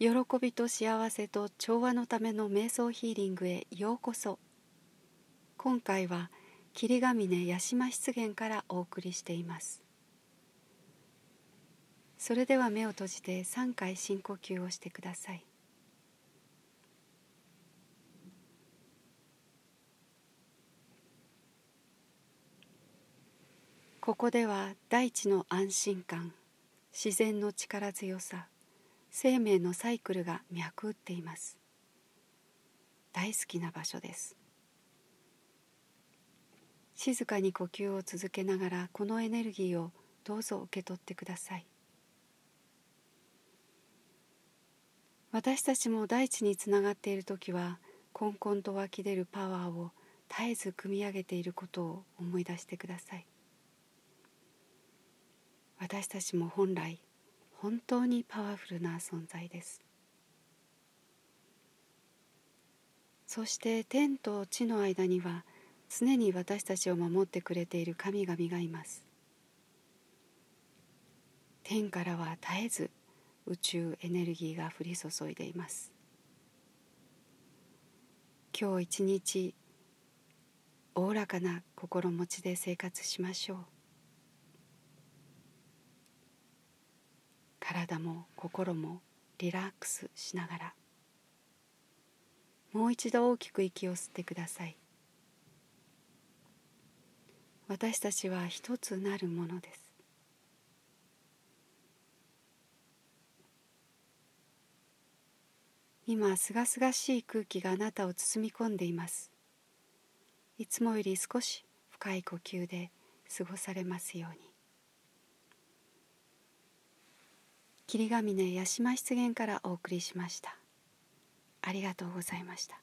喜びと幸せと調和のための瞑想ヒーリングへようこそ。今回は霧ヶ峰八島湿原からお送りしています。それでは目を閉じて3回深呼吸をしてください。ここでは大地の安心感自然の力強さ生命のサイクルが脈打っています。大好きな場所です。静かに呼吸を続けながらこのエネルギーをどうぞ受け取ってください。私たちも大地につながっている時はこんこんと湧き出るパワーを絶えず組み上げていることを思い出してください。私たちも本来本当にパワフルな存在です。そして天と地の間には常に私たちを守ってくれている神々がいます。天からは絶えず宇宙エネルギーが降り注いでいます。今日一日おおらかな心持ちで生活しましょう。体も心もリラックスしながらもう一度大きく息を吸ってください。私たちは一つなるものです。今すがすがしい空気があなたを包み込んでいます。いつもより少し深い呼吸で過ごされますように。霧ヶ峰八島湿原からお送りしました。ありがとうございました。